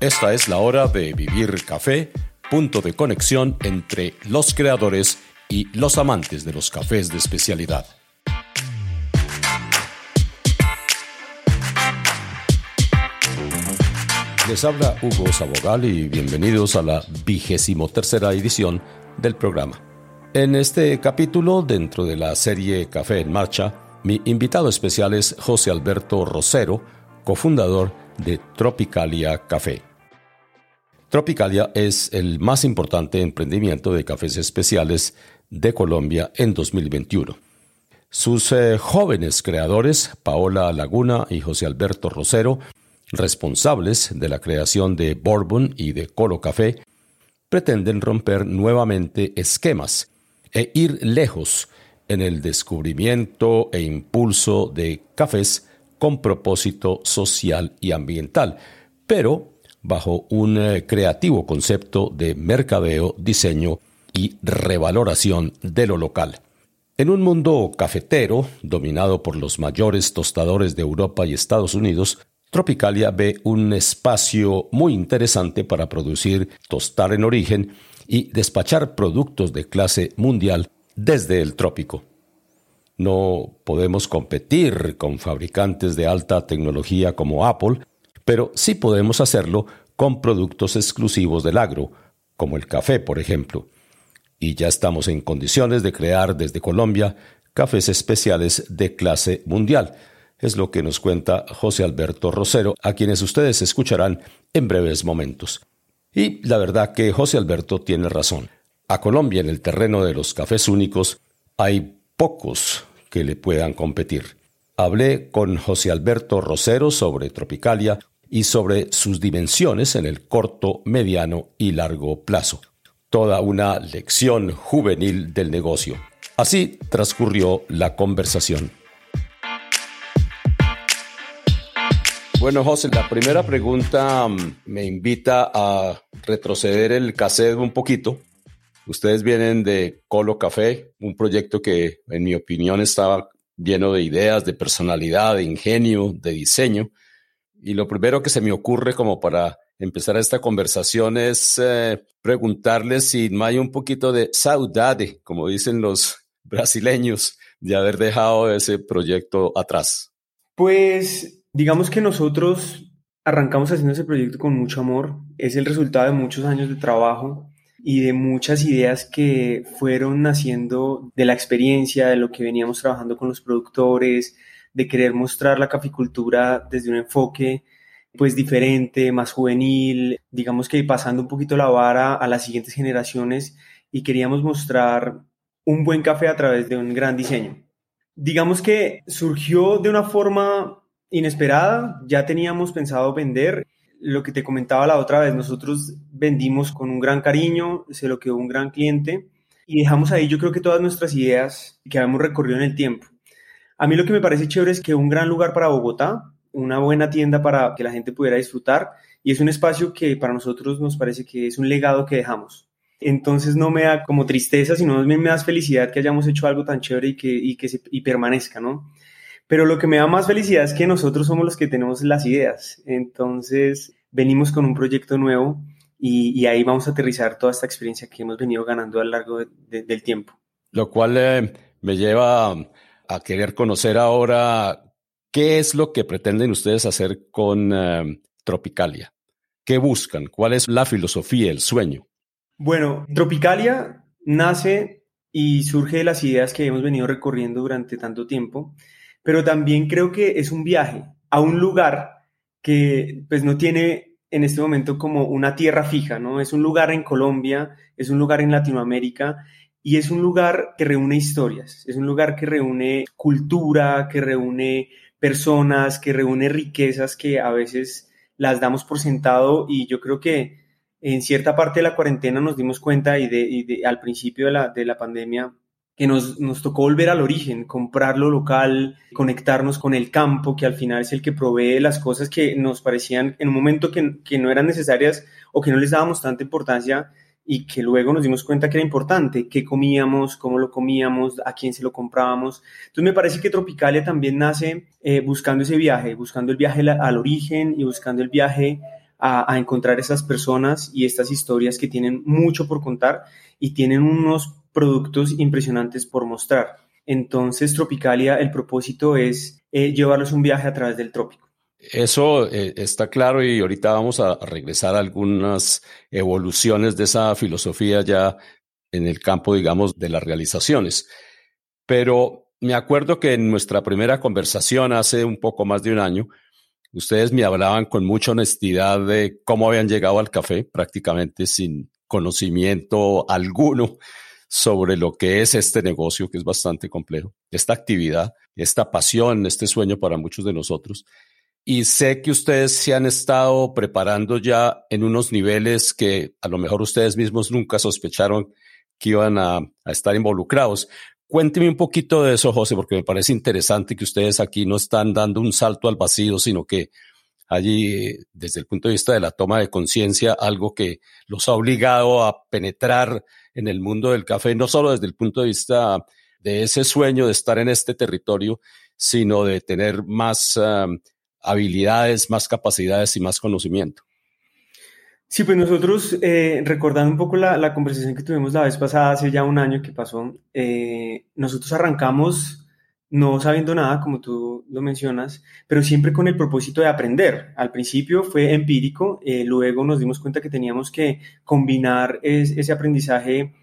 Esta es la hora de Vivir Café, punto de conexión entre los creadores y los amantes de los cafés de especialidad. Les habla Hugo Sabogal y bienvenidos a la vigésimo tercera edición del programa. En este capítulo, dentro de la serie Café en Marcha, mi invitado especial es José Alberto Rosero, cofundador de Tropicalia Café. Tropicalia es el más importante emprendimiento de cafés especiales de Colombia en 2021. Sus eh, jóvenes creadores, Paola Laguna y José Alberto Rosero, responsables de la creación de Bourbon y de Colo Café, pretenden romper nuevamente esquemas e ir lejos en el descubrimiento e impulso de cafés con propósito social y ambiental, pero bajo un eh, creativo concepto de mercadeo, diseño y revaloración de lo local. En un mundo cafetero, dominado por los mayores tostadores de Europa y Estados Unidos, Tropicalia ve un espacio muy interesante para producir, tostar en origen y despachar productos de clase mundial desde el trópico. No podemos competir con fabricantes de alta tecnología como Apple, pero sí podemos hacerlo con productos exclusivos del agro, como el café, por ejemplo. Y ya estamos en condiciones de crear desde Colombia cafés especiales de clase mundial, es lo que nos cuenta José Alberto Rosero, a quienes ustedes escucharán en breves momentos. Y la verdad que José Alberto tiene razón. A Colombia en el terreno de los cafés únicos hay pocos que le puedan competir. Hablé con José Alberto Rosero sobre Tropicalia y sobre sus dimensiones en el corto, mediano y largo plazo. Toda una lección juvenil del negocio. Así transcurrió la conversación. Bueno, José, la primera pregunta mm, me invita a retroceder el cassette un poquito. Ustedes vienen de Colo Café, un proyecto que, en mi opinión, estaba lleno de ideas, de personalidad, de ingenio, de diseño. Y lo primero que se me ocurre como para empezar esta conversación es eh, preguntarles si no hay un poquito de saudade, como dicen los brasileños, de haber dejado ese proyecto atrás. Pues Digamos que nosotros arrancamos haciendo ese proyecto con mucho amor. Es el resultado de muchos años de trabajo y de muchas ideas que fueron naciendo de la experiencia, de lo que veníamos trabajando con los productores, de querer mostrar la caficultura desde un enfoque pues diferente, más juvenil, digamos que pasando un poquito la vara a las siguientes generaciones y queríamos mostrar un buen café a través de un gran diseño. Digamos que surgió de una forma inesperada. Ya teníamos pensado vender. Lo que te comentaba la otra vez, nosotros vendimos con un gran cariño, se lo quedó un gran cliente y dejamos ahí yo creo que todas nuestras ideas que habíamos recorrido en el tiempo. A mí lo que me parece chévere es que un gran lugar para Bogotá, una buena tienda para que la gente pudiera disfrutar y es un espacio que para nosotros nos parece que es un legado que dejamos. Entonces no me da como tristeza, sino me, me da felicidad que hayamos hecho algo tan chévere y que, y que y permanezca, ¿no? Pero lo que me da más felicidad es que nosotros somos los que tenemos las ideas. Entonces, venimos con un proyecto nuevo y, ahí vamos a aterrizar toda esta experiencia que hemos venido ganando a lo largo del tiempo. Lo cual eh, me lleva a querer conocer ahora qué es lo que pretenden ustedes hacer con eh, Tropicalia. ¿Qué buscan? ¿Cuál es la filosofía, el sueño? Bueno, Tropicalia nace y surge de las ideas que hemos venido recorriendo durante tanto tiempo pero también creo que es un viaje a un lugar que pues no tiene en este momento como una tierra fija, ¿no? Es un lugar en Colombia, es un lugar en Latinoamérica y es un lugar que reúne historias, es un lugar que reúne cultura, que reúne personas, que reúne riquezas que a veces las damos por sentado. Y yo creo que en cierta parte de la cuarentena nos dimos cuenta y, de, al principio de la, de la pandemia que nos, nos, tocó volver al origen, comprar lo local, conectarnos con el campo, que al final es el que provee las cosas que nos parecían en un momento que, que no eran necesarias o que no les dábamos tanta importancia y que luego nos dimos cuenta que era importante, qué comíamos, cómo lo comíamos, a quién se lo comprábamos. Entonces me parece que Tropicalia también nace eh, buscando ese viaje, buscando el viaje al origen y buscando el viaje a, encontrar esas personas y estas historias que tienen mucho por contar y tienen unos productos impresionantes por mostrar. Entonces, Tropicalia, el propósito es eh, llevarlos un viaje a través del trópico. Eso eh, está claro y ahorita vamos a regresar a algunas evoluciones de esa filosofía ya en el campo, digamos, de las realizaciones. Pero me acuerdo que en nuestra primera conversación hace un poco más de un año, ustedes me hablaban con mucha honestidad de cómo habían llegado al café, prácticamente sin conocimiento alguno sobre lo que es este negocio, que es bastante complejo, esta actividad, esta pasión, este sueño para muchos de nosotros. Y sé que ustedes se han estado preparando ya en unos niveles que a lo mejor ustedes mismos nunca sospecharon que iban a, estar involucrados. Cuénteme un poquito de eso, José, porque me parece interesante que ustedes aquí no están dando un salto al vacío, sino que allí, desde el punto de vista de la toma de conciencia, algo que los ha obligado a penetrar en el mundo del café, no solo desde el punto de vista de ese sueño de estar en este territorio, sino de tener más um, habilidades, más capacidades y más conocimiento. Sí, pues nosotros, eh, recordando un poco la, conversación que tuvimos la vez pasada, hace ya un año que pasó, eh, nosotros arrancamos no sabiendo nada, como tú lo mencionas, pero siempre con el propósito de aprender. Al principio fue empírico, eh, luego nos dimos cuenta que teníamos que combinar ese aprendizaje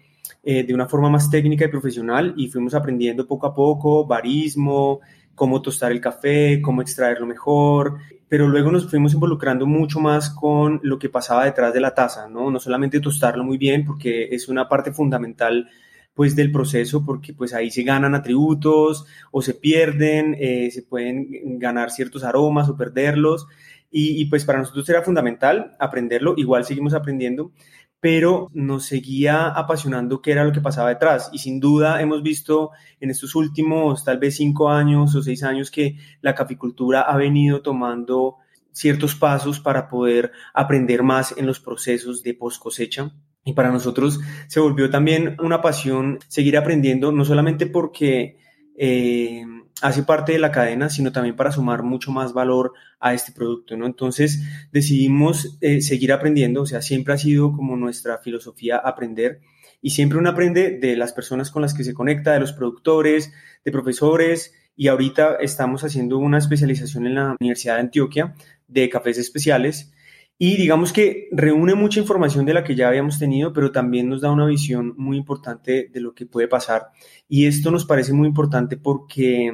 de una forma más técnica y profesional y fuimos aprendiendo poco a poco, barismo, cómo tostar el café, cómo extraerlo mejor, pero luego nos fuimos involucrando mucho más con lo que pasaba detrás de la taza, ¿no? No solamente tostarlo muy bien, porque es una parte fundamental pues del proceso, porque pues ahí se ganan atributos o se pierden, eh, se pueden ganar ciertos aromas o perderlos, y, y pues para nosotros era fundamental aprenderlo, igual seguimos aprendiendo, pero nos seguía apasionando qué era lo que pasaba detrás. Y sin duda hemos visto en estos últimos tal vez cinco años o seis años que la caficultura ha venido tomando ciertos pasos para poder aprender más en los procesos de post cosecha. Y para nosotros se volvió también una pasión seguir aprendiendo, no solamente porque eh, hace parte de la cadena, sino también para sumar mucho más valor a este producto, ¿no? Entonces decidimos eh, seguir aprendiendo, o sea, siempre ha sido como nuestra filosofía aprender y siempre uno aprende de las personas con las que se conecta, de los productores, de profesores y ahorita estamos haciendo una especialización en la Universidad de Antioquia de cafés especiales y digamos que reúne mucha información de la que ya habíamos tenido, pero también nos da una visión muy importante de lo que puede pasar. Y esto nos parece muy importante porque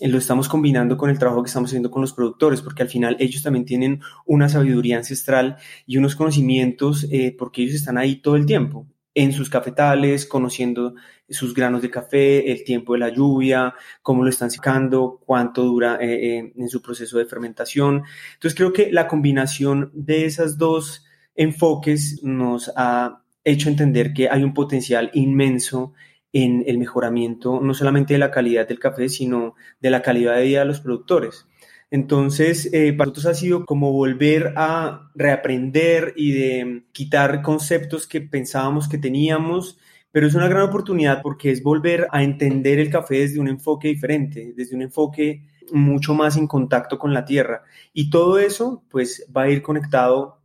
eh, lo estamos combinando con el trabajo que estamos haciendo con los productores, porque al final ellos también tienen una sabiduría ancestral y unos conocimientos, eh, porque ellos están ahí todo el tiempo en sus cafetales, conociendo sus granos de café, el tiempo de la lluvia, cómo lo están secando, cuánto dura eh, eh, en su proceso de fermentación. Entonces creo que la combinación de esos dos enfoques nos ha hecho entender que hay un potencial inmenso en el mejoramiento no solamente de la calidad del café, sino de la calidad de vida de los productores. Entonces, eh, para nosotros ha sido como volver a reaprender y de quitar conceptos que pensábamos que teníamos, pero es una gran oportunidad porque es volver a entender el café desde un enfoque diferente, desde un enfoque mucho más en contacto con la tierra. Y todo eso, pues, va a ir conectado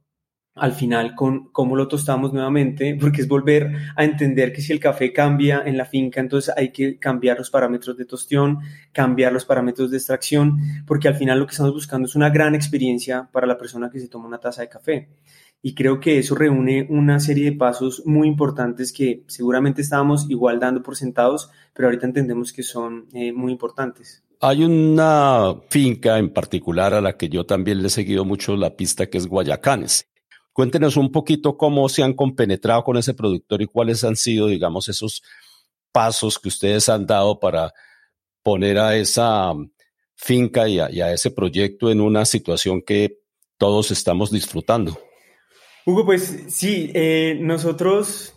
al final con cómo lo tostamos nuevamente, porque es volver a entender que si el café cambia en la finca, entonces hay que cambiar los parámetros de tostión, cambiar los parámetros de extracción, porque al final lo que estamos buscando es una gran experiencia para la persona que se toma una taza de café. Y creo que eso reúne una serie de pasos muy importantes que seguramente estábamos igual dando por sentados, pero ahorita entendemos que son eh, muy importantes. Hay una finca en particular a la que yo también le he seguido mucho la pista, que es Guayacanes. Cuéntenos un poquito cómo se han compenetrado con ese productor y cuáles han sido, digamos, esos pasos que ustedes han dado para poner a esa finca y a, ese proyecto en una situación que todos estamos disfrutando. Hugo, pues sí, eh, nosotros,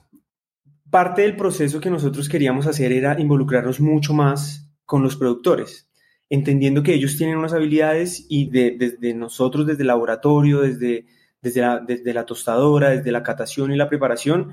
parte del proceso que nosotros queríamos hacer era involucrarnos mucho más con los productores, entendiendo que ellos tienen unas habilidades y desde nosotros, desde el laboratorio, desde desde la, desde la tostadora, desde la catación y la preparación,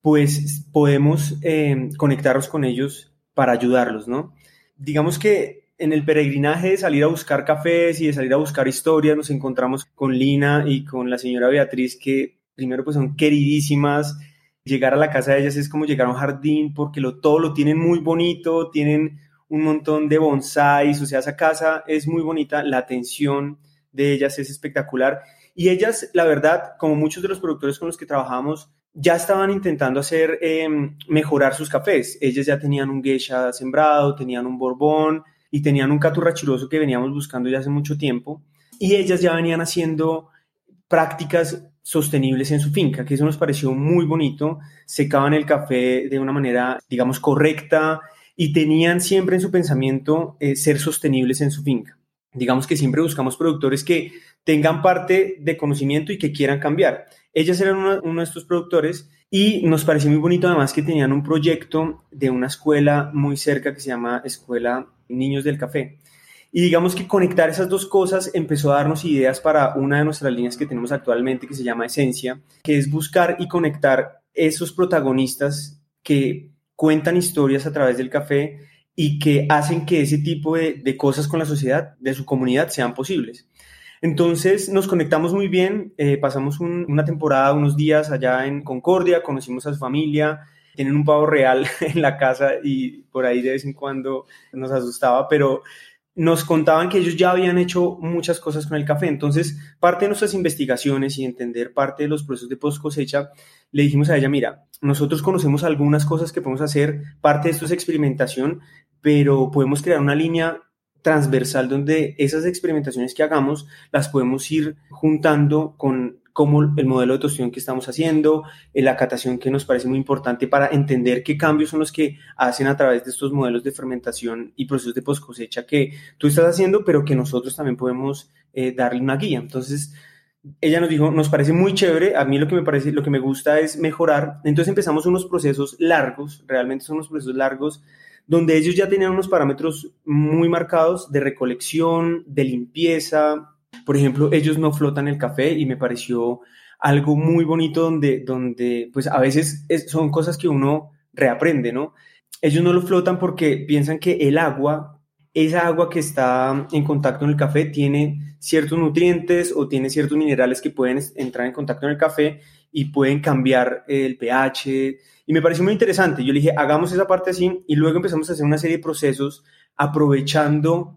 pues podemos eh, conectarnos con ellos para ayudarlos, ¿no? Digamos que en el peregrinaje de salir a buscar cafés y de salir a buscar historias, nos encontramos con Lina y con la señora Beatriz, que primero pues son queridísimas. Llegar a la casa de ellas es como llegar a un jardín porque lo, todo lo tienen muy bonito, tienen un montón de bonsáis, o sea, esa casa es muy bonita, la atención de ellas es espectacular. Y ellas, la verdad, como muchos de los productores con los que trabajamos, ya estaban intentando hacer em, mejorar sus cafés. Ellas ya tenían un geisha sembrado, tenían un borbón y tenían un caturrachiroso que veníamos buscando ya hace mucho tiempo. Y ellas ya venían haciendo prácticas sostenibles en su finca, que eso nos pareció muy bonito. Secaban el café de una manera, digamos, correcta y tenían siempre en su pensamiento eh, ser sostenibles en su finca. Digamos que siempre buscamos productores que tengan parte de conocimiento y que quieran cambiar. Ellas eran uno, de estos productores y nos pareció muy bonito además que tenían un proyecto de una escuela muy cerca que se llama Escuela Niños del Café. Y digamos que conectar esas dos cosas empezó a darnos ideas para una de nuestras líneas que tenemos actualmente que se llama Esencia, que es buscar y conectar esos protagonistas que cuentan historias a través del café y que hacen que ese tipo de, cosas con la sociedad, de su comunidad, sean posibles. Entonces nos conectamos muy bien, eh, pasamos una temporada, unos días allá en Concordia, conocimos a su familia, tienen un pavo real en la casa y por ahí de vez en cuando nos asustaba, pero nos contaban que ellos ya habían hecho muchas cosas con el café. Entonces, parte de nuestras investigaciones y entender parte de los procesos de post cosecha, le dijimos a ella, mira, nosotros conocemos algunas cosas que podemos hacer, parte de esto es experimentación, pero podemos crear una línea transversal donde esas experimentaciones que hagamos las podemos ir juntando con como el modelo de tostión que estamos haciendo, eh, la catación que nos parece muy importante para entender qué cambios son los que hacen a través de estos modelos de fermentación y procesos de post cosecha que tú estás haciendo, pero que nosotros también podemos eh, darle una guía. Entonces, ella nos dijo, nos parece muy chévere, a mí lo que me parece, lo que me gusta es mejorar. Entonces empezamos unos procesos largos, realmente son unos procesos largos donde ellos ya tenían unos parámetros muy marcados de recolección, de limpieza. Por ejemplo, ellos no flotan el café y me pareció algo muy bonito donde, donde pues a veces son cosas que uno reaprende, ¿no? Ellos no lo flotan porque piensan que el agua, esa agua que está en contacto en el café tiene ciertos nutrientes o tiene ciertos minerales que pueden entrar en contacto en el café y pueden cambiar el pH. Y me pareció muy interesante. Yo le dije, hagamos esa parte así y luego empezamos a hacer una serie de procesos aprovechando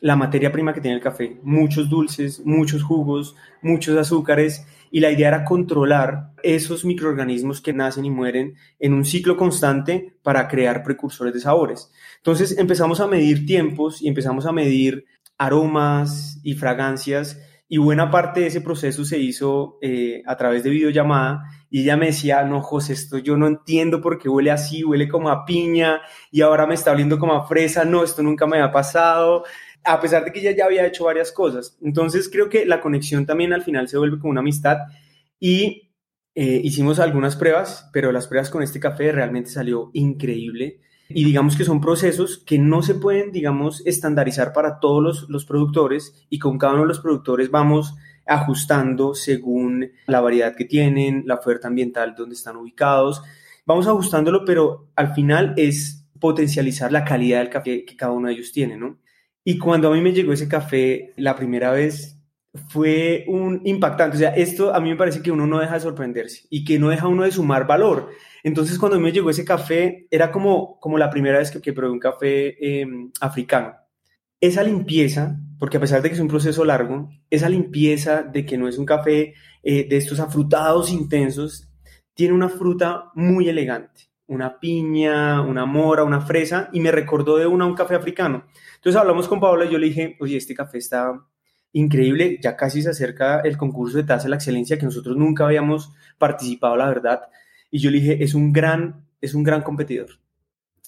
la materia prima que tiene el café. Muchos dulces, muchos jugos, muchos azúcares. Y la idea era controlar esos microorganismos que nacen y mueren en un ciclo constante para crear precursores de sabores. Entonces empezamos a medir tiempos y empezamos a medir aromas y fragancias y buena parte de ese proceso se hizo eh, a través de videollamada y ella me decía, no, José, esto yo no entiendo por qué huele así, huele como a piña y ahora me está oliendo como a fresa, no, esto nunca me había pasado, a pesar de que ella ya había hecho varias cosas. Entonces creo que la conexión también al final se vuelve como una amistad y eh, hicimos algunas pruebas, pero las pruebas con este café realmente salió increíble y digamos que son procesos que no se pueden, digamos, estandarizar para todos los, productores y con cada uno de los productores vamos ajustando según la variedad que tienen, la oferta ambiental donde están ubicados. Vamos ajustándolo, pero al final es potencializar la calidad del café que cada uno de ellos tiene, ¿no? Y cuando a mí me llegó ese café la primera vez, fue un impactante. O sea, esto a mí me parece que uno no deja de sorprenderse y que no deja uno de sumar valor. Entonces, cuando me llegó ese café, era como, como la primera vez que, que probé un café em, africano. Esa limpieza, porque a pesar de que es un proceso largo, esa limpieza de que no es un café eh, de estos afrutados intensos, tiene una fruta muy elegante, una piña, una mora, una fresa, y me recordó de una un café africano. Entonces hablamos con Paola y yo le dije, oye, este café está increíble, ya casi se acerca el concurso de taza de la excelencia que nosotros nunca habíamos participado, la verdad. Y yo le dije, es un gran, es un gran competidor.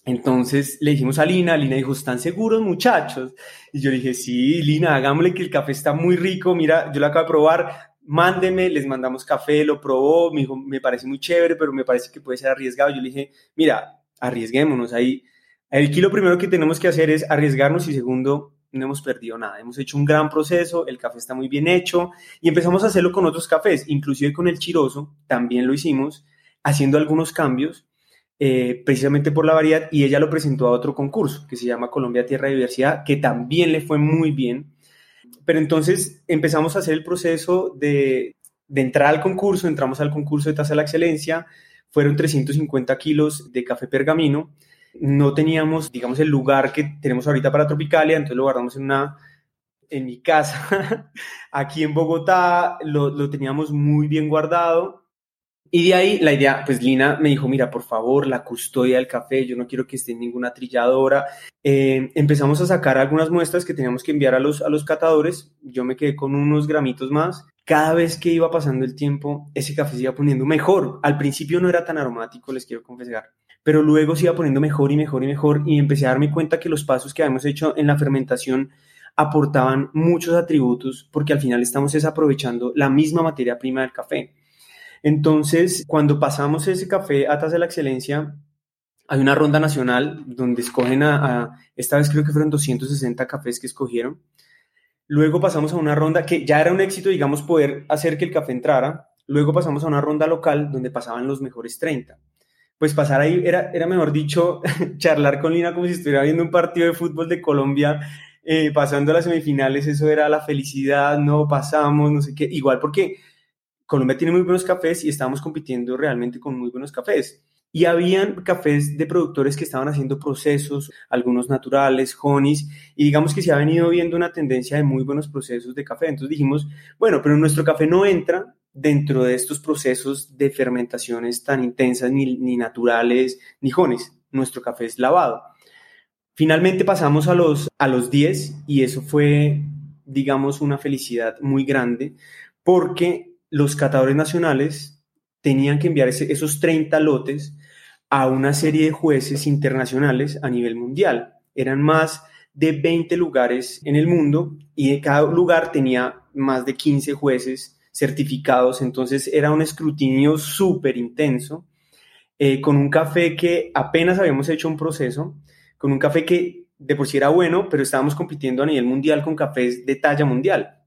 Entonces le dijimos a Lina, Lina dijo, ¿están seguros muchachos? Y yo le dije, sí, Lina, hagámosle que el café está muy rico, mira, yo lo acabo de probar, mándeme, les mandamos café, lo probó, me dijo, me parece muy chévere, pero me parece que puede ser arriesgado. Yo le dije, mira, arriesguémonos ahí. El kilo primero que tenemos que hacer es arriesgarnos y segundo, no hemos perdido nada. Hemos hecho un gran proceso, el café está muy bien hecho y empezamos a hacerlo con otros cafés, inclusive con el chiroso, también lo hicimos, haciendo algunos cambios. eh, precisamente por la variedad, y ella lo presentó a otro concurso que se llama Colombia Tierra y Diversidad, que también le fue muy bien. Pero entonces empezamos a hacer el proceso de, de entrar al concurso, entramos al concurso de Taza de la Excelencia, fueron 350 kilos de café pergamino, no teníamos, digamos, el lugar que tenemos ahorita para Tropicalia, entonces lo guardamos en una en mi casa, aquí en Bogotá, lo, lo teníamos muy bien guardado y de ahí la idea, pues Lina me dijo, mira, por favor, la custodia del café, yo no quiero que esté en ninguna trilladora. Eh, empezamos a sacar algunas muestras que teníamos que enviar a los, a los catadores, yo me quedé con unos gramitos más. Cada vez que iba pasando el tiempo, ese café se iba poniendo mejor. Al principio no era tan aromático, les quiero confesar, pero luego se iba poniendo mejor y mejor y mejor y empecé a darme cuenta que los pasos que habíamos hecho en la fermentación aportaban muchos atributos porque al final estamos desaprovechando la misma materia prima del café. Entonces, cuando pasamos ese café a Taza de la Excelencia, hay una ronda nacional donde escogen a, esta vez creo que fueron 260 cafés que escogieron. Luego pasamos a una ronda que ya era un éxito, digamos, poder hacer que el café entrara. Luego pasamos a una ronda local donde pasaban los mejores 30. Pues pasar ahí era, era mejor dicho, charlar con Lina como si estuviera viendo un partido de fútbol de Colombia, eh, pasando a las semifinales, eso era la felicidad, no pasamos, no sé qué. Igual porque Colombia tiene muy buenos cafés y estábamos compitiendo realmente con muy buenos cafés. Y habían cafés de productores que estaban haciendo procesos, algunos naturales, honeys, y digamos que se ha venido viendo una tendencia de muy buenos procesos de café. Entonces dijimos, bueno, pero nuestro café no entra dentro de estos procesos de fermentaciones tan intensas, ni, ni naturales, ni honeys. Nuestro café es lavado. Finalmente pasamos a los, a los 10 y eso fue, digamos, una felicidad muy grande porque los catadores nacionales tenían que enviar esos 30 lotes a una serie de jueces internacionales a nivel mundial. Eran más de 20 lugares en el mundo y cada lugar tenía más de 15 jueces certificados, entonces era un escrutinio súper intenso, eh, con un café que apenas habíamos hecho un proceso, con un café que de por sí era bueno, pero estábamos compitiendo a nivel mundial con cafés de talla mundial.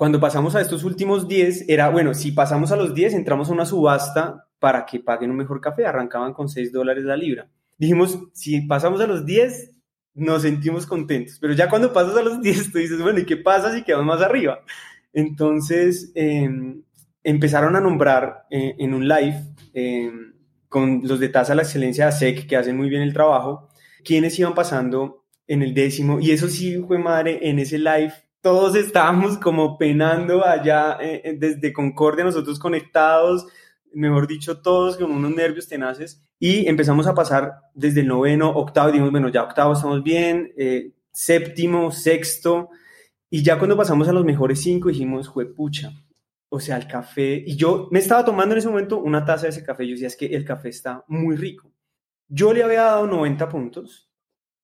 Cuando pasamos a estos últimos 10, era, bueno, si pasamos a los 10, entramos a una subasta para que paguen un mejor café, arrancaban con 6 dólares la libra. Dijimos, si pasamos a los 10, nos sentimos contentos, pero ya cuando pasas a los 10, tú dices, bueno, ¿y qué pasa si quedamos más arriba? Entonces, em, empezaron a nombrar eh, en un live em, con los de Tasa la Excelencia de SEC, que hacen muy bien el trabajo, quiénes iban pasando en el décimo, y eso sí fue madre, en ese live todos estábamos como penando allá eh, eh, desde Concordia, nosotros conectados, mejor dicho, todos con unos nervios tenaces, y empezamos a pasar desde el noveno, octavo, dijimos, bueno, ya octavo estamos bien, eh, séptimo, sexto, y ya cuando pasamos a los mejores cinco dijimos, juepucha, o sea, el café, y yo me estaba tomando en ese momento una taza de ese café, yo decía, es que el café está muy rico. Yo le había dado 90 puntos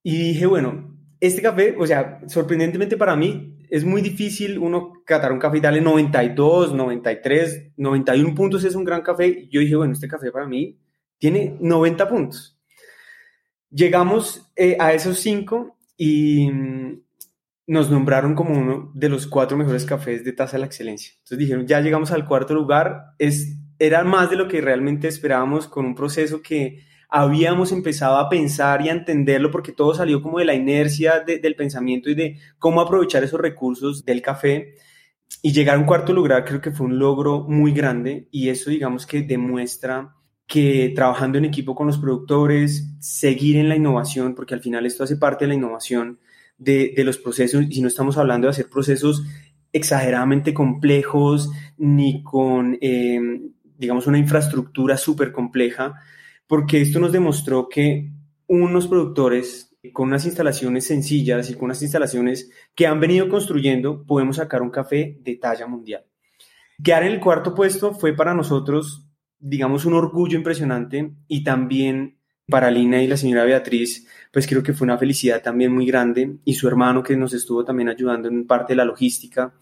y dije, bueno, este café, o sea, sorprendentemente para mí, es muy difícil uno catar un café y darle 92, 93, 91 puntos es un gran café. Yo dije, bueno, este café para mí tiene 90 puntos. Llegamos eh, a esos cinco y mm, nos nombraron como uno de los cuatro mejores cafés de tasa de la excelencia. Entonces dijeron, ya llegamos al cuarto lugar. Es, era más de lo que realmente esperábamos con un proceso que habíamos empezado a pensar y a entenderlo porque todo salió como de la inercia del pensamiento y de cómo aprovechar esos recursos del café. Y llegar a un cuarto lugar creo que fue un logro muy grande y eso digamos que demuestra que trabajando en equipo con los productores, seguir en la innovación, porque al final esto hace parte de la innovación de, los procesos, y no estamos hablando de hacer procesos exageradamente complejos, ni con, eh, digamos, una infraestructura súper compleja, porque esto nos demostró que unos productores con unas instalaciones sencillas y con unas instalaciones que han venido construyendo, podemos sacar un café de talla mundial. Quedar en el cuarto puesto fue para nosotros, digamos, un orgullo impresionante y también para Lina y la señora Beatriz, pues creo que fue una felicidad también muy grande y su hermano que nos estuvo también ayudando en parte de la logística.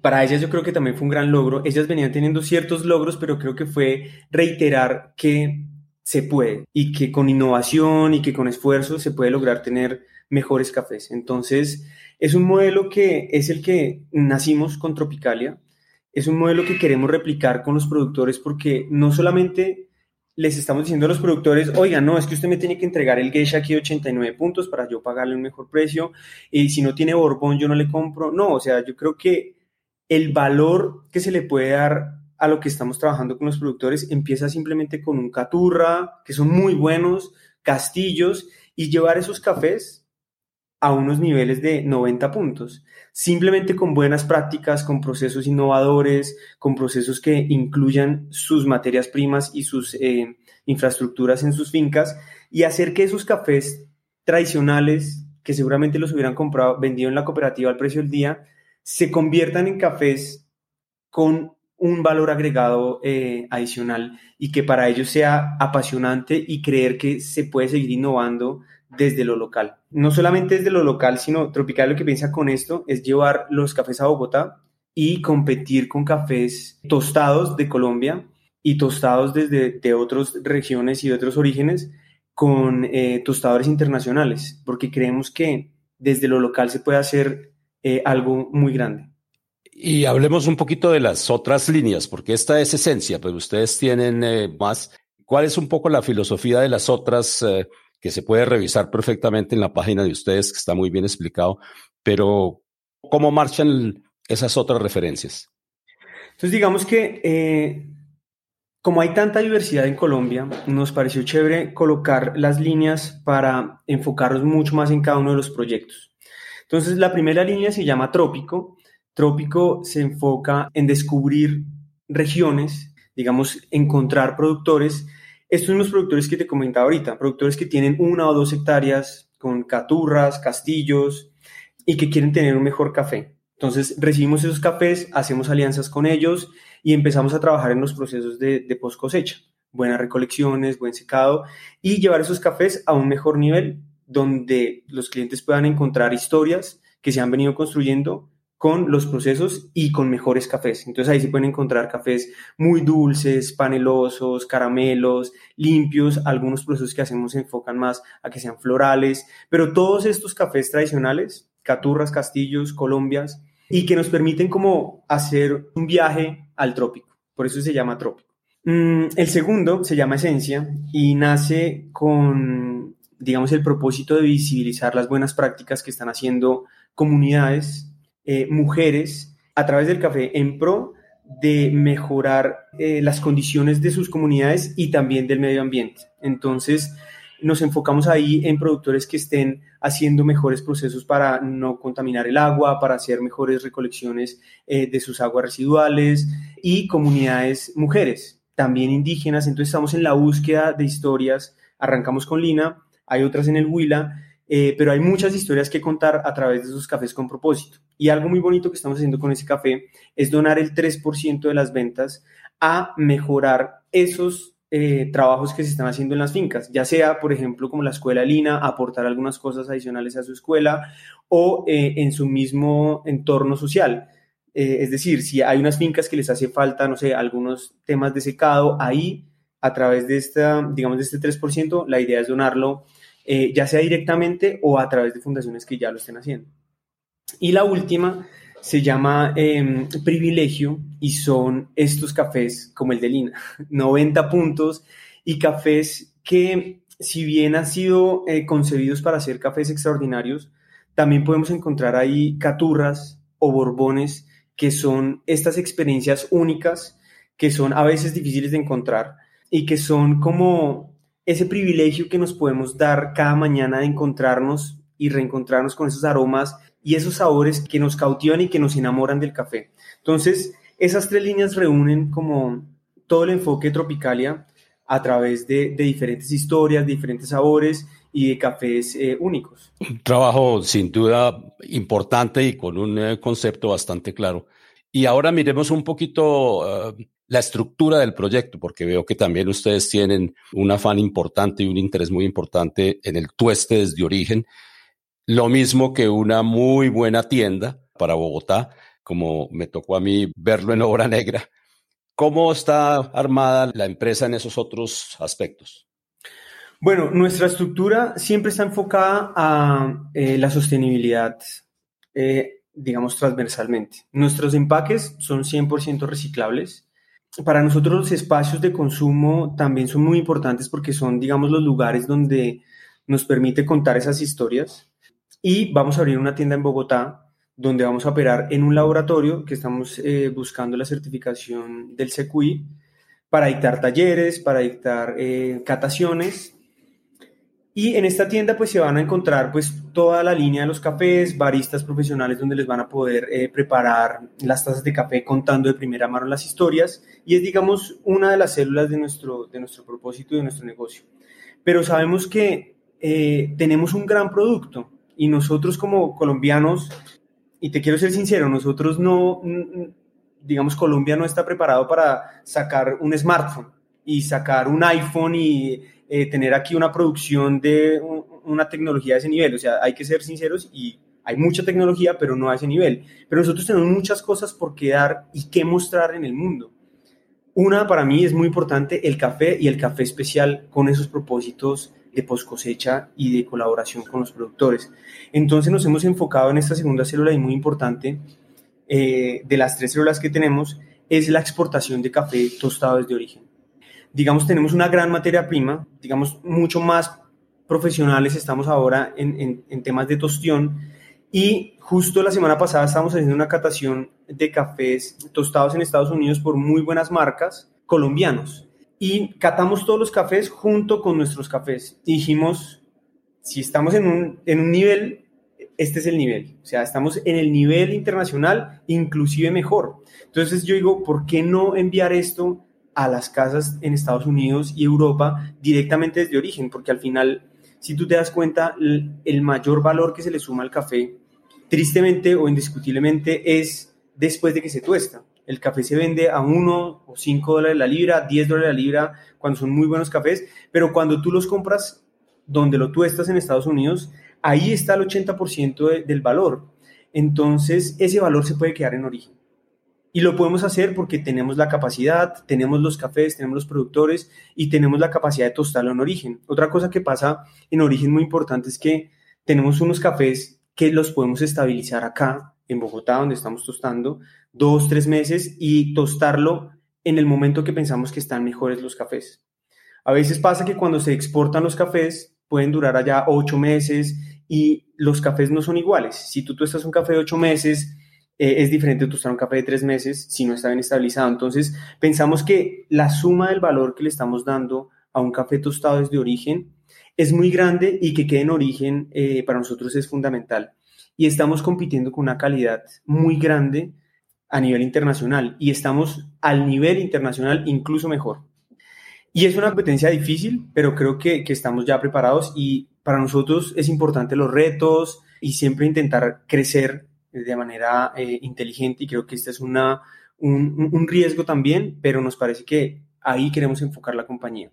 Para ellas yo creo que también fue un gran logro. Ellas venían teniendo ciertos logros, pero creo que fue reiterar que se puede y que con innovación y que con esfuerzo se puede lograr tener mejores cafés. Entonces, es un modelo que es el que nacimos con Tropicalia, es un modelo que queremos replicar con los productores porque no solamente les estamos diciendo a los productores, oiga, no, es que usted me tiene que entregar el geisha aquí de 89 puntos para yo pagarle un mejor precio, y si no tiene Borbón yo no le compro. No, o sea, yo creo que el valor que se le puede dar a lo que estamos trabajando con los productores empieza simplemente con un caturra, que son muy buenos, castillos, y llevar esos cafés a unos niveles de 90 puntos. Simplemente con buenas prácticas, con procesos innovadores, con procesos que incluyan sus materias primas y sus eh, infraestructuras en sus fincas y hacer que esos cafés tradicionales, que seguramente los hubieran comprado, vendido en la cooperativa al precio del día, se conviertan en cafés con un valor agregado eh, adicional y que para ellos sea apasionante y creer que se puede seguir innovando desde lo local. No solamente desde lo local, sino Tropical lo que piensa con esto es llevar los cafés a Bogotá y competir con cafés tostados de Colombia y tostados desde de otras regiones y de otros orígenes con eh, tostadores internacionales, porque creemos que desde lo local se puede hacer eh, algo muy grande. Y hablemos un poquito de las otras líneas, porque esta es esencia, pero ustedes tienen eh, más. ¿Cuál es un poco la filosofía de las otras eh, que se puede revisar perfectamente en la página de ustedes, que está muy bien explicado? Pero, ¿cómo marchan esas otras referencias? Entonces, digamos que eh, como hay tanta diversidad en Colombia, nos pareció chévere colocar las líneas para enfocarnos mucho más en cada uno de los proyectos. Entonces, la primera línea se llama Trópico Trópico se enfoca en descubrir regiones, digamos, encontrar productores. Estos son los productores que te comentaba ahorita, productores que tienen una o dos hectáreas con caturras, castillos y que quieren tener un mejor café. Entonces recibimos esos cafés, hacemos alianzas con ellos y empezamos a trabajar en los procesos de, de post cosecha. Buenas recolecciones, buen secado y llevar esos cafés a un mejor nivel donde los clientes puedan encontrar historias que se han venido construyendo con los procesos y con mejores cafés. Entonces ahí se pueden encontrar cafés muy dulces, panelosos, caramelos, limpios. Algunos procesos que hacemos se enfocan más a que sean florales, pero todos estos cafés tradicionales, Caturras, Castillos, Colombias, y que nos permiten como hacer un viaje al trópico. Por eso se llama trópico. Mm, el segundo se llama Esencia y nace con, digamos, el propósito de visibilizar las buenas prácticas que están haciendo comunidades eh, mujeres a través del café en pro de mejorar eh, las condiciones de sus comunidades y también del medio ambiente. Entonces, nos enfocamos ahí en productores que estén haciendo mejores procesos para no contaminar el agua, para hacer mejores recolecciones eh, de sus aguas residuales y comunidades mujeres, también indígenas. Entonces estamos en la búsqueda de historias. Arrancamos con Lina, hay otras en el Huila eh, pero hay muchas historias que contar a través de esos cafés con propósito. Y algo muy bonito que estamos haciendo con ese café es donar el 3% de las ventas a mejorar esos eh, trabajos que se están haciendo en las fincas, ya sea, por ejemplo, como la escuela Lina, aportar algunas cosas adicionales a su escuela o eh, en su mismo entorno social. es decir, si hay unas fincas que les hace falta, no sé, algunos temas de secado, ahí, a través de, esta, digamos, de este 3%, la idea es donarlo eh, ya sea directamente o a través de fundaciones que ya lo estén haciendo. Y la última se llama em, privilegio y son estos cafés como el de Lina, 90 puntos y cafés que si bien han sido eh, concebidos para ser cafés extraordinarios, también podemos encontrar ahí caturras o borbones que son estas experiencias únicas que son a veces difíciles de encontrar y que son como ese privilegio que nos podemos dar cada mañana de encontrarnos y reencontrarnos con esos aromas y esos sabores que nos cautivan y que nos enamoran del café. Entonces, esas tres líneas reúnen como todo el enfoque Tropicalia a través de, diferentes historias, diferentes sabores y de cafés eh, únicos. Un trabajo sin duda importante y con un eh, concepto bastante claro. Y ahora miremos un poquito uh, la estructura del proyecto, porque veo que también ustedes tienen un afán importante y un interés muy importante en el tueste desde origen. Lo mismo que una muy buena tienda para Bogotá, como me tocó a mí verlo en Obra Negra. ¿Cómo está armada la empresa en esos otros aspectos? Bueno, nuestra estructura siempre está enfocada a eh, la sostenibilidad, eh, digamos, transversalmente. Nuestros empaques son 100% reciclables para nosotros los espacios de consumo también son muy importantes porque son, digamos, los lugares donde nos permite contar esas historias. Y vamos a abrir una tienda en Bogotá donde vamos a operar en un laboratorio que estamos eh, buscando la certificación del CQI para dictar talleres, para dictar eh, cataciones y en esta tienda pues se van a encontrar pues toda la línea de los cafés, baristas profesionales donde les van a poder eh, preparar las tazas de café contando de primera mano las historias y es digamos una de las células de nuestro, de nuestro propósito y de nuestro negocio. Pero sabemos que eh, tenemos un gran producto y nosotros como colombianos, y te quiero ser sincero, nosotros no, digamos Colombia no está preparado para sacar un smartphone y sacar un iPhone y eh, tener aquí una producción de una tecnología de ese nivel. O sea, hay que ser sinceros y hay mucha tecnología, pero no a ese nivel. Pero nosotros tenemos muchas cosas por qué dar y qué mostrar en el mundo. Una, para mí, es muy importante el café y el café especial con esos propósitos de post cosecha y de colaboración con los productores. Entonces nos hemos enfocado en esta segunda célula y muy importante eh, de las tres células que tenemos es la exportación de café tostado desde origen digamos, tenemos una gran materia prima, digamos, mucho más profesionales estamos ahora en, en, temas de tostión y justo la semana pasada estábamos haciendo una catación de cafés tostados en Estados Unidos por muy buenas marcas colombianos y catamos todos los cafés junto con nuestros cafés. dijimos, si estamos en un, en un nivel, este es el nivel, o sea, estamos en el nivel internacional, inclusive mejor. Entonces yo digo, ¿por qué no enviar esto a las casas en Estados Unidos y Europa directamente desde origen, porque al final, si tú te das cuenta, el mayor valor que se le suma al café, tristemente o indiscutiblemente, es después de que se tuesta. El café se vende a 1 o 5 dólares la libra, 10 dólares la libra, cuando son muy buenos cafés, pero cuando tú los compras donde lo tuestas en Estados Unidos, ahí está el 80% del valor. Entonces, ese valor se puede quedar en origen. Y lo podemos hacer porque tenemos la capacidad, tenemos los cafés, tenemos los productores y tenemos la capacidad de tostarlo en origen. Otra cosa que pasa en origen muy importante es que tenemos unos cafés que los podemos estabilizar acá, en Bogotá, donde estamos tostando, dos, tres meses y tostarlo en el momento que pensamos que están mejores los cafés. A veces pasa que cuando se exportan los cafés pueden durar allá ocho meses y los cafés no son iguales. Si tú tostas un café de ocho meses, eh, es diferente tostar un café de tres meses si no está bien estabilizado. Entonces, pensamos que la suma del valor que le estamos dando a un café tostado desde origen es muy grande y que quede en origen eh, para nosotros es fundamental. Y estamos compitiendo con una calidad muy grande a nivel internacional y estamos al nivel internacional incluso mejor. Y es una competencia difícil, pero creo que, que estamos ya preparados y para nosotros es importante los retos y siempre intentar crecer de manera eh, inteligente y creo que este es una, un, riesgo también, pero nos parece que ahí queremos enfocar la compañía.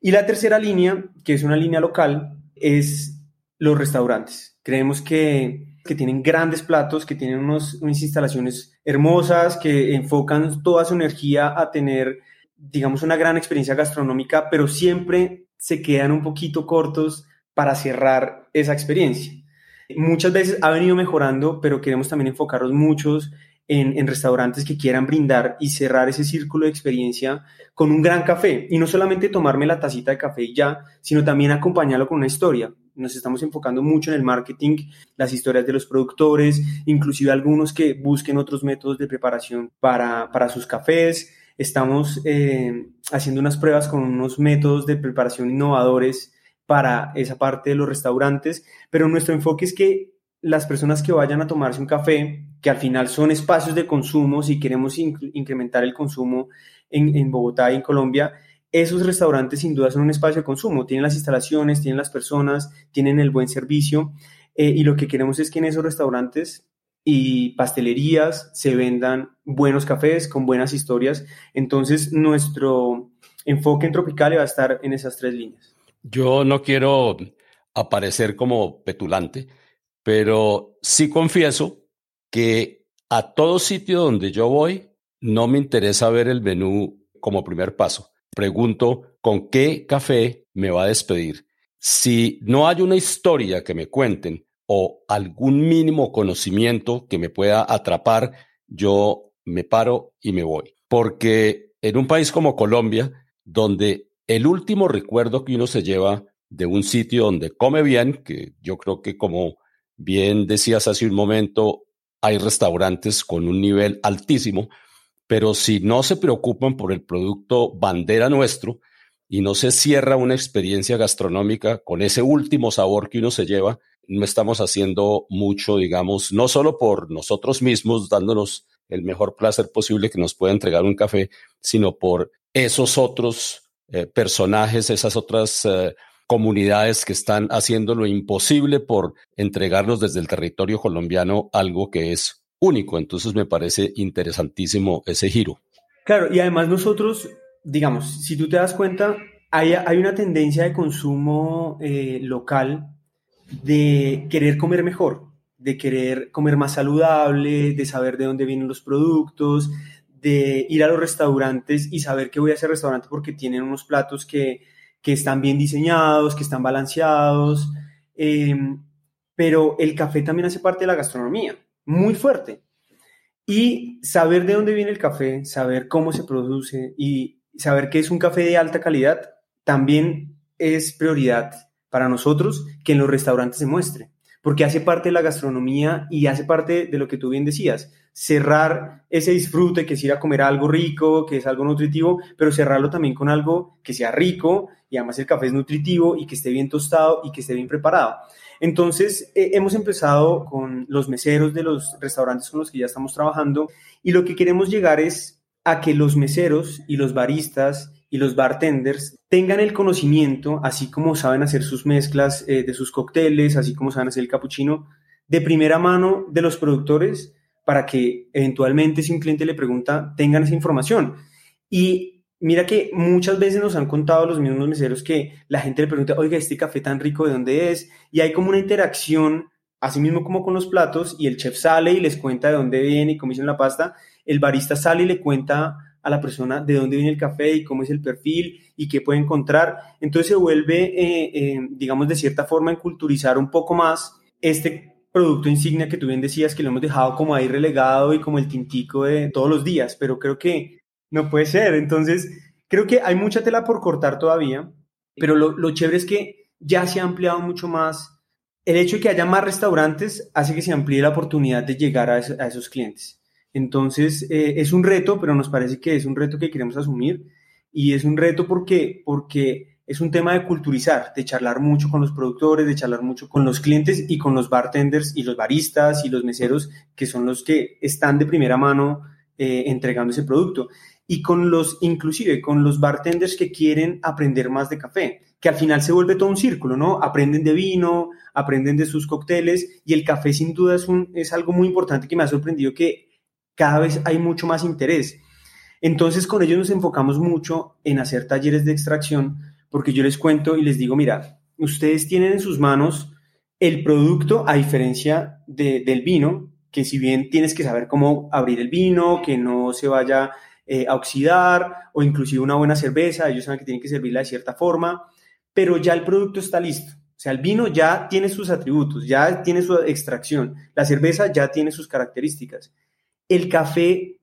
Y la tercera línea, que es una línea local, es los restaurantes. Creemos que, que tienen grandes platos, que tienen unos, unas instalaciones hermosas, que enfocan toda su energía a tener, digamos, una gran experiencia gastronómica, pero siempre se quedan un poquito cortos para cerrar esa experiencia. Muchas veces ha venido mejorando, pero queremos también enfocarnos muchos en, restaurantes que quieran brindar y cerrar ese círculo de experiencia con un gran café. Y no solamente tomarme la tacita de café y ya, sino también acompañarlo con una historia. Nos estamos enfocando mucho en el marketing, las historias de los productores, inclusive algunos que busquen otros métodos de preparación para, sus cafés. Estamos eh, haciendo unas pruebas con unos métodos de preparación innovadores para esa parte de los restaurantes, pero nuestro enfoque es que las personas que vayan a tomarse un café, que al final son espacios de consumo, si queremos incrementar el consumo en, Bogotá y en Colombia, esos restaurantes sin duda son un espacio de consumo, tienen las instalaciones, tienen las personas, tienen el buen servicio eh, y lo que queremos es que en esos restaurantes y pastelerías se vendan buenos cafés con buenas historias. Entonces nuestro enfoque en Tropical va a estar en esas tres líneas. Yo no quiero aparecer como petulante, pero sí confieso que a todo sitio donde yo voy no me interesa ver el menú como primer paso. Pregunto con qué café me va a despedir. Si no hay una historia que me cuenten o algún mínimo conocimiento que me pueda atrapar, yo me paro y me voy. Porque en un país como Colombia, donde el último recuerdo que uno se lleva de un sitio donde come bien, que yo creo que como bien decías hace un momento, hay restaurantes con un nivel altísimo, pero si no se preocupan por el producto bandera nuestro y no se cierra una experiencia gastronómica con ese último sabor que uno se lleva, no estamos haciendo mucho, digamos, no solo por nosotros mismos, dándonos el mejor placer posible que nos pueda entregar un café, sino por esos otros eh, personajes, esas otras eh, comunidades que están haciendo lo imposible por entregarnos desde el territorio colombiano algo que es único. Entonces me parece interesantísimo ese giro. Claro, y además nosotros, digamos, si tú te das cuenta, hay, hay una tendencia de consumo eh, local de querer comer mejor, de querer comer más saludable, de saber de dónde vienen los productos, de ir a los restaurantes y saber que voy a ese restaurante porque tienen unos platos que, están bien diseñados, que están balanceados. Em, pero el café también hace parte de la gastronomía, muy fuerte. Y saber de dónde viene el café, saber cómo se produce y saber que es un café de alta calidad, también es prioridad para nosotros que en los restaurantes se muestre, porque hace parte de la gastronomía y hace parte de lo que tú bien decías, cerrar ese disfrute que es ir a comer algo rico, que es algo nutritivo, pero cerrarlo también con algo que sea rico y además el café es nutritivo y que esté bien tostado y que esté bien preparado. Entonces, eh, hemos empezado con los meseros de los restaurantes con los que ya estamos trabajando y lo que queremos llegar es a que los meseros y los baristas y los bartenders tengan el conocimiento, así como saben hacer sus mezclas eh, de sus cócteles, así como saben hacer el capuchino, de primera mano de los productores para que eventualmente si un cliente le pregunta tengan esa información. Y mira que muchas veces nos han contado los mismos meseros que la gente le pregunta, oiga, este café tan rico, ¿de dónde es? Y hay como una interacción, así mismo como con los platos, y el chef sale y les cuenta de dónde viene y cómo hicieron la pasta, el barista sale y le cuenta a la persona de dónde viene el café y cómo es el perfil y qué puede encontrar. Entonces se vuelve, eh, eh, digamos, de cierta forma, en culturizar un poco más este producto insignia que tú bien decías que lo hemos dejado como ahí relegado y como el tintico de todos los días, pero creo que no puede ser. Entonces, creo que hay mucha tela por cortar todavía, pero lo, lo chévere es que ya se ha ampliado mucho más. El hecho de que haya más restaurantes hace que se amplíe la oportunidad de llegar a esos clientes. Entonces, eh, es un reto, pero nos parece que es un reto que queremos asumir y es un reto porque, porque es un tema de culturizar, de charlar mucho con los productores, de charlar mucho con los clientes y con los bartenders y los baristas y los meseros, que son los que están de primera mano eh, entregando ese producto. Y con los, inclusive con los bartenders que quieren aprender más de café, que al final se vuelve todo un círculo, ¿no? Aprenden de vino, aprenden de sus cócteles y el café sin duda es, un, es algo muy importante que me ha sorprendido que cada vez hay mucho más interés. Entonces con ellos nos enfocamos mucho en hacer talleres de extracción porque yo les cuento y les digo, mira, ustedes tienen en sus manos el producto a diferencia del vino, que si bien tienes que saber cómo abrir el vino, que no se vaya eh, a oxidar o inclusive una buena cerveza, ellos saben que tienen que servirla de cierta forma, pero ya el producto está listo. O sea, el vino ya tiene sus atributos, ya tiene su extracción, la cerveza ya tiene sus características el café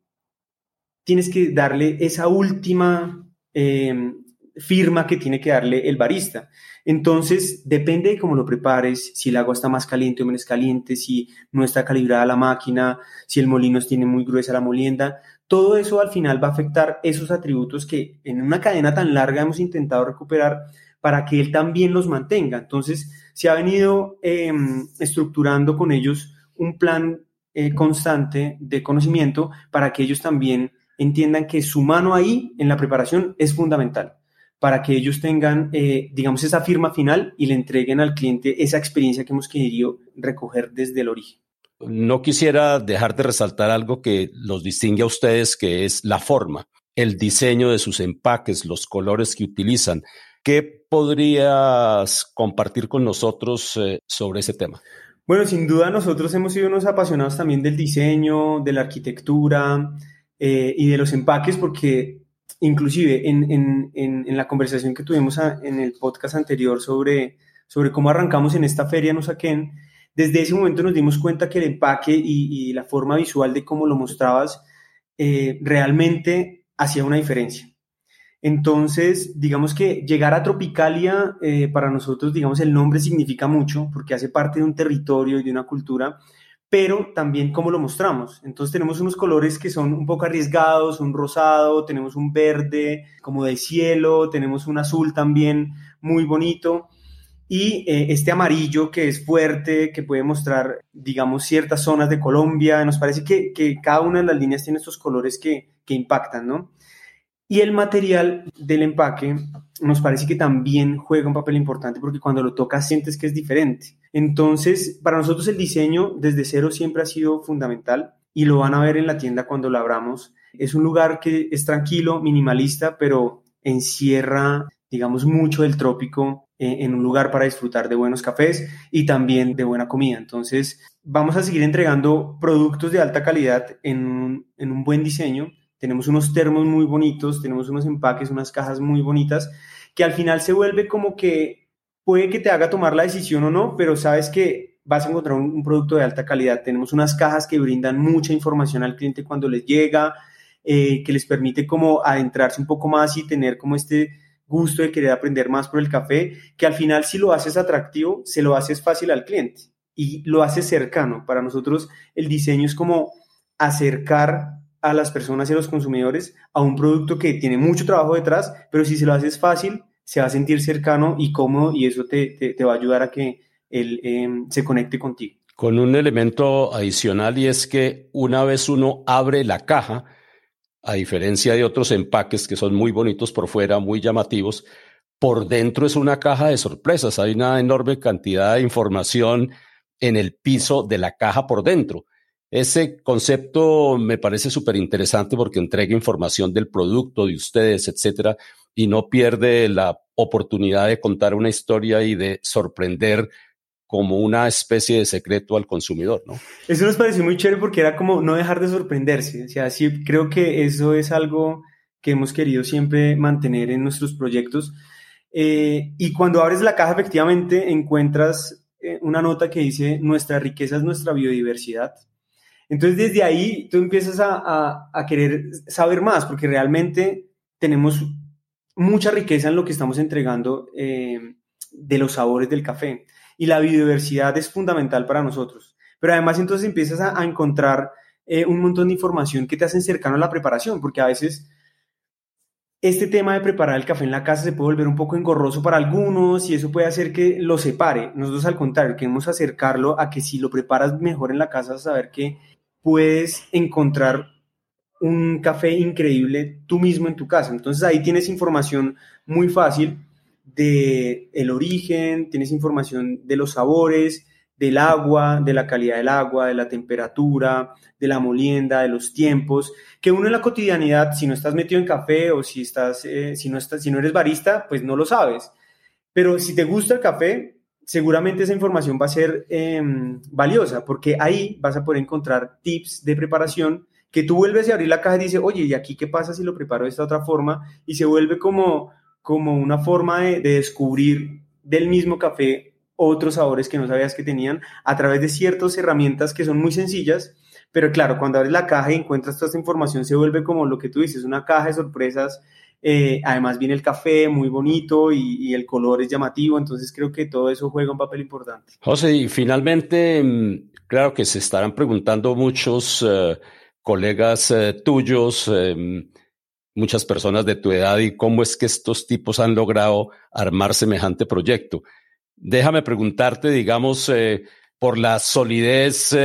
tienes que darle esa última em, firma que tiene que darle el barista. Entonces, depende de cómo lo prepares, si el agua está más caliente o menos caliente, si no está calibrada la máquina, si el molino tiene muy gruesa la molienda, todo eso al final va a afectar esos atributos que en una cadena tan larga hemos intentado recuperar para que él también los mantenga. Entonces, se ha venido em, estructurando con ellos un plan eh, constante de conocimiento para que ellos también entiendan que su mano ahí en la preparación es fundamental para que ellos tengan, eh, digamos, esa firma final y le entreguen al cliente esa experiencia que hemos querido recoger desde el origen. No quisiera dejar de resaltar algo que los distingue a ustedes, que es la forma, el diseño de sus empaques, los colores que utilizan. ¿Qué podrías compartir con nosotros eh, sobre ese tema? Bueno, sin duda nosotros hemos sido unos apasionados también del diseño, de la arquitectura eh, y de los empaques, porque inclusive en, la conversación que tuvimos en el podcast anterior sobre, sobre cómo arrancamos en esta feria no saquen, desde ese momento nos dimos cuenta que el empaque y, la forma visual de cómo lo mostrabas eh, realmente hacía una diferencia. Entonces, digamos que llegar a Tropicalia, eh, para nosotros, digamos, el nombre significa mucho porque hace parte de un territorio y de una cultura, pero también cómo lo mostramos. Entonces tenemos unos colores que son un poco arriesgados, un rosado, tenemos un verde como de cielo, tenemos un azul también muy bonito y eh, este amarillo que es fuerte, que puede mostrar, digamos, ciertas zonas de Colombia. Nos parece que, cada una de las líneas tiene estos colores que, que impactan, ¿no? Y el material del empaque nos parece que también juega un papel importante porque cuando lo tocas sientes que es diferente. Entonces, para nosotros el diseño desde cero siempre ha sido fundamental y lo van a ver en la tienda cuando lo abramos. Es un lugar que es tranquilo, minimalista, pero encierra, digamos, mucho del trópico eh, en un lugar para disfrutar de buenos cafés y también de buena comida. Entonces, vamos a seguir entregando productos de alta calidad en en un buen diseño tenemos unos termos muy bonitos, tenemos unos empaques, unas cajas muy bonitas, que al final se vuelve como que puede que te haga tomar la decisión o no, pero sabes que vas a encontrar un, producto de alta calidad. Tenemos unas cajas que brindan mucha información al cliente cuando les llega, eh, que les permite como adentrarse un poco más y tener como este gusto de querer aprender más por el café, que al final si lo haces atractivo, se lo haces fácil al cliente y lo haces cercano. Para nosotros el diseño es como acercar a las personas y a los consumidores a un producto que tiene mucho trabajo detrás, pero si se lo haces fácil, se va a sentir cercano y cómodo y eso te, te, va a ayudar a que él em, se conecte contigo. Con un elemento adicional y es que una vez uno abre la caja, a diferencia de otros empaques que son muy bonitos por fuera, muy llamativos, por dentro es una caja de sorpresas. Hay una enorme cantidad de información en el piso de la caja por dentro. Ese concepto me parece súper interesante porque entrega información del producto, de ustedes, etcétera, y no pierde la oportunidad de contar una historia y de sorprender como una especie de secreto al consumidor, ¿no? Eso nos pareció muy chévere porque era como no dejar de sorprenderse. O sea, sí, creo que eso es algo que hemos querido siempre mantener en nuestros proyectos. Eh, y cuando abres la caja, efectivamente encuentras eh, una nota que dice, nuestra riqueza es nuestra biodiversidad. Entonces desde ahí tú empiezas a, querer saber más, porque realmente tenemos mucha riqueza en lo que estamos entregando eh, de los sabores del café. Y la biodiversidad es fundamental para nosotros. Pero además entonces empiezas a, encontrar eh, un montón de información que te hacen cercano a la preparación, porque a veces este tema de preparar el café en la casa se puede volver un poco engorroso para algunos y eso puede hacer que lo separe. Nosotros al contrario, queremos acercarlo a que si lo preparas mejor en la casa, saber que puedes encontrar un café increíble tú mismo en tu casa. Entonces ahí tienes información muy fácil de el origen, tienes información de los sabores, del agua, de la calidad del agua, de la temperatura, de la molienda, de los tiempos, que uno en la cotidianidad, si no estás metido en café o si, estás, eh, si, no estás, si no eres barista, pues no lo sabes. Pero si te gusta el café, seguramente esa información va a ser em, valiosa porque ahí vas a poder encontrar tips de preparación que tú vuelves a abrir la caja y dices, oye, ¿y aquí qué pasa si lo preparo de esta otra forma? Y se vuelve como, como una forma de, descubrir del mismo café otros sabores que no sabías que tenían a través de ciertas herramientas que son muy sencillas, pero claro, cuando abres la caja y encuentras toda esta información, se vuelve como lo que tú dices, una caja de sorpresas eh, además viene el café muy bonito y, el color es llamativo, entonces creo que todo eso juega un papel importante. José, y finalmente, mm, claro que se estarán preguntando muchos eh, colegas eh, tuyos, muchas personas de tu edad, y cómo es que estos tipos han logrado armar semejante proyecto. Déjame preguntarte, digamos, por la solidez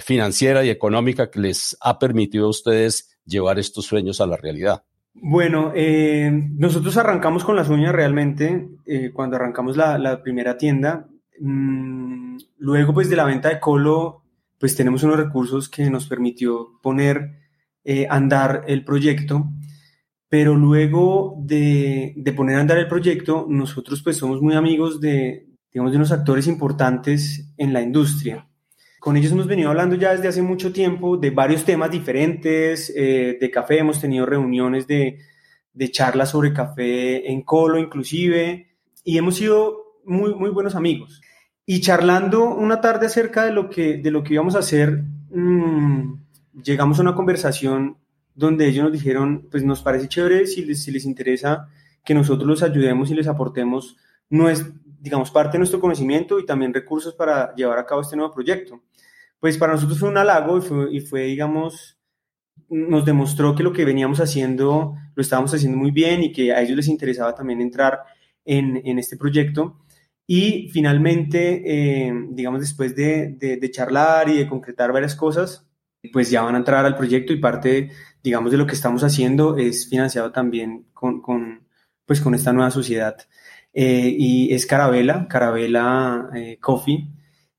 financiera y económica que les ha permitido a ustedes llevar estos sueños a la realidad. Bueno, eh, nosotros arrancamos con las uñas realmente eh, cuando arrancamos la, primera tienda. Mm, luego, pues de la venta de Colo, pues tenemos unos recursos que nos permitió poner, eh, andar el proyecto. Pero luego de, de, poner a andar el proyecto, nosotros pues somos muy amigos de, digamos, de unos actores importantes en la industria. Con ellos hemos venido hablando ya desde hace mucho tiempo de varios temas diferentes, eh, de café, hemos tenido reuniones de, de charlas sobre café en Colo inclusive, y hemos sido muy, muy buenos amigos. Y charlando una tarde acerca de lo que, de lo que íbamos a hacer, mmm, llegamos a una conversación donde ellos nos dijeron, pues nos parece chévere si les, si les interesa que nosotros los ayudemos y les aportemos, no es, digamos, parte de nuestro conocimiento y también recursos para llevar a cabo este nuevo proyecto. Pues para nosotros fue un halago y fue, y digamos, nos demostró que lo que veníamos haciendo lo estábamos haciendo muy bien y que a ellos les interesaba también entrar en, este proyecto. Y finalmente, eh, digamos, después de, charlar y de concretar varias cosas, pues ya van a entrar al proyecto y parte, digamos, de lo que estamos haciendo es financiado también con, con pues, con esta nueva sociedad. Eh, y es Carabela, Carabela eh, Coffee.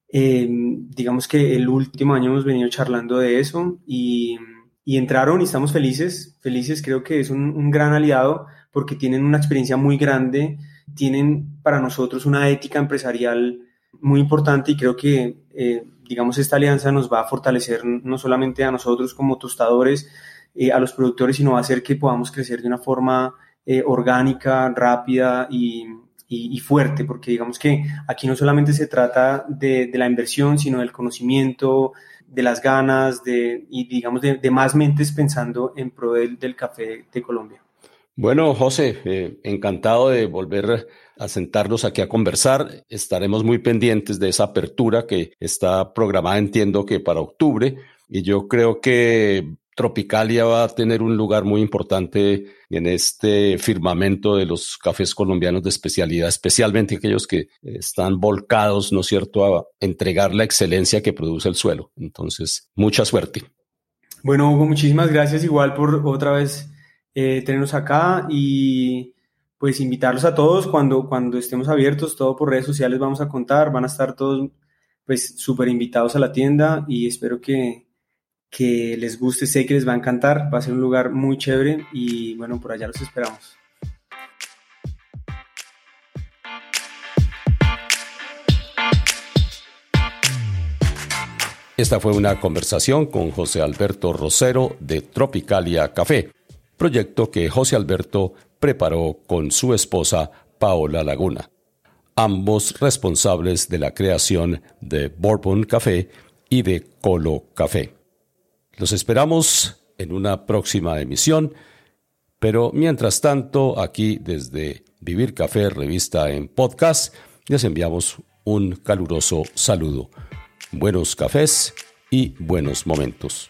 Digamos que el último año hemos venido charlando de eso y, entraron y estamos felices, felices, creo que es un, gran aliado porque tienen una experiencia muy grande tienen para nosotros una ética empresarial muy importante y creo que, eh, digamos, esta alianza nos va a fortalecer no solamente a nosotros como tostadores, eh, a los productores, sino va a hacer que podamos crecer de una forma eh, orgánica, rápida y, fuerte, porque digamos que aquí no solamente se trata de, la inversión, sino del conocimiento, de las ganas, de, y digamos de, más mentes pensando en pro del café de Colombia. Bueno, José, eh, encantado de volver a sentarnos aquí a conversar. Estaremos muy pendientes de esa apertura que está programada, entiendo que para octubre, y yo creo que Tropicalia va a tener un lugar muy importante en este firmamento de los cafés colombianos de especialidad, especialmente aquellos que están volcados, ¿no es cierto?, a entregar la excelencia que produce el suelo. Entonces, mucha suerte. Bueno, Hugo, muchísimas gracias igual por otra vez eh, tenernos acá y pues invitarlos a todos cuando, cuando estemos abiertos, todo por redes sociales vamos a contar, van a estar todos pues súper invitados a la tienda y espero que, que les guste, sé que les va a encantar, va a ser un lugar muy chévere y bueno, por allá los esperamos. Esta fue una conversación con José Alberto Rosero de Tropicalia Café proyecto que José Alberto preparó con su esposa Paola Laguna, ambos responsables de la creación de Bourbon Café y de Colo Café. Los esperamos en una próxima emisión, pero mientras tanto, aquí desde Vivir Café, revista en podcast, les enviamos un caluroso saludo. Buenos cafés y buenos momentos.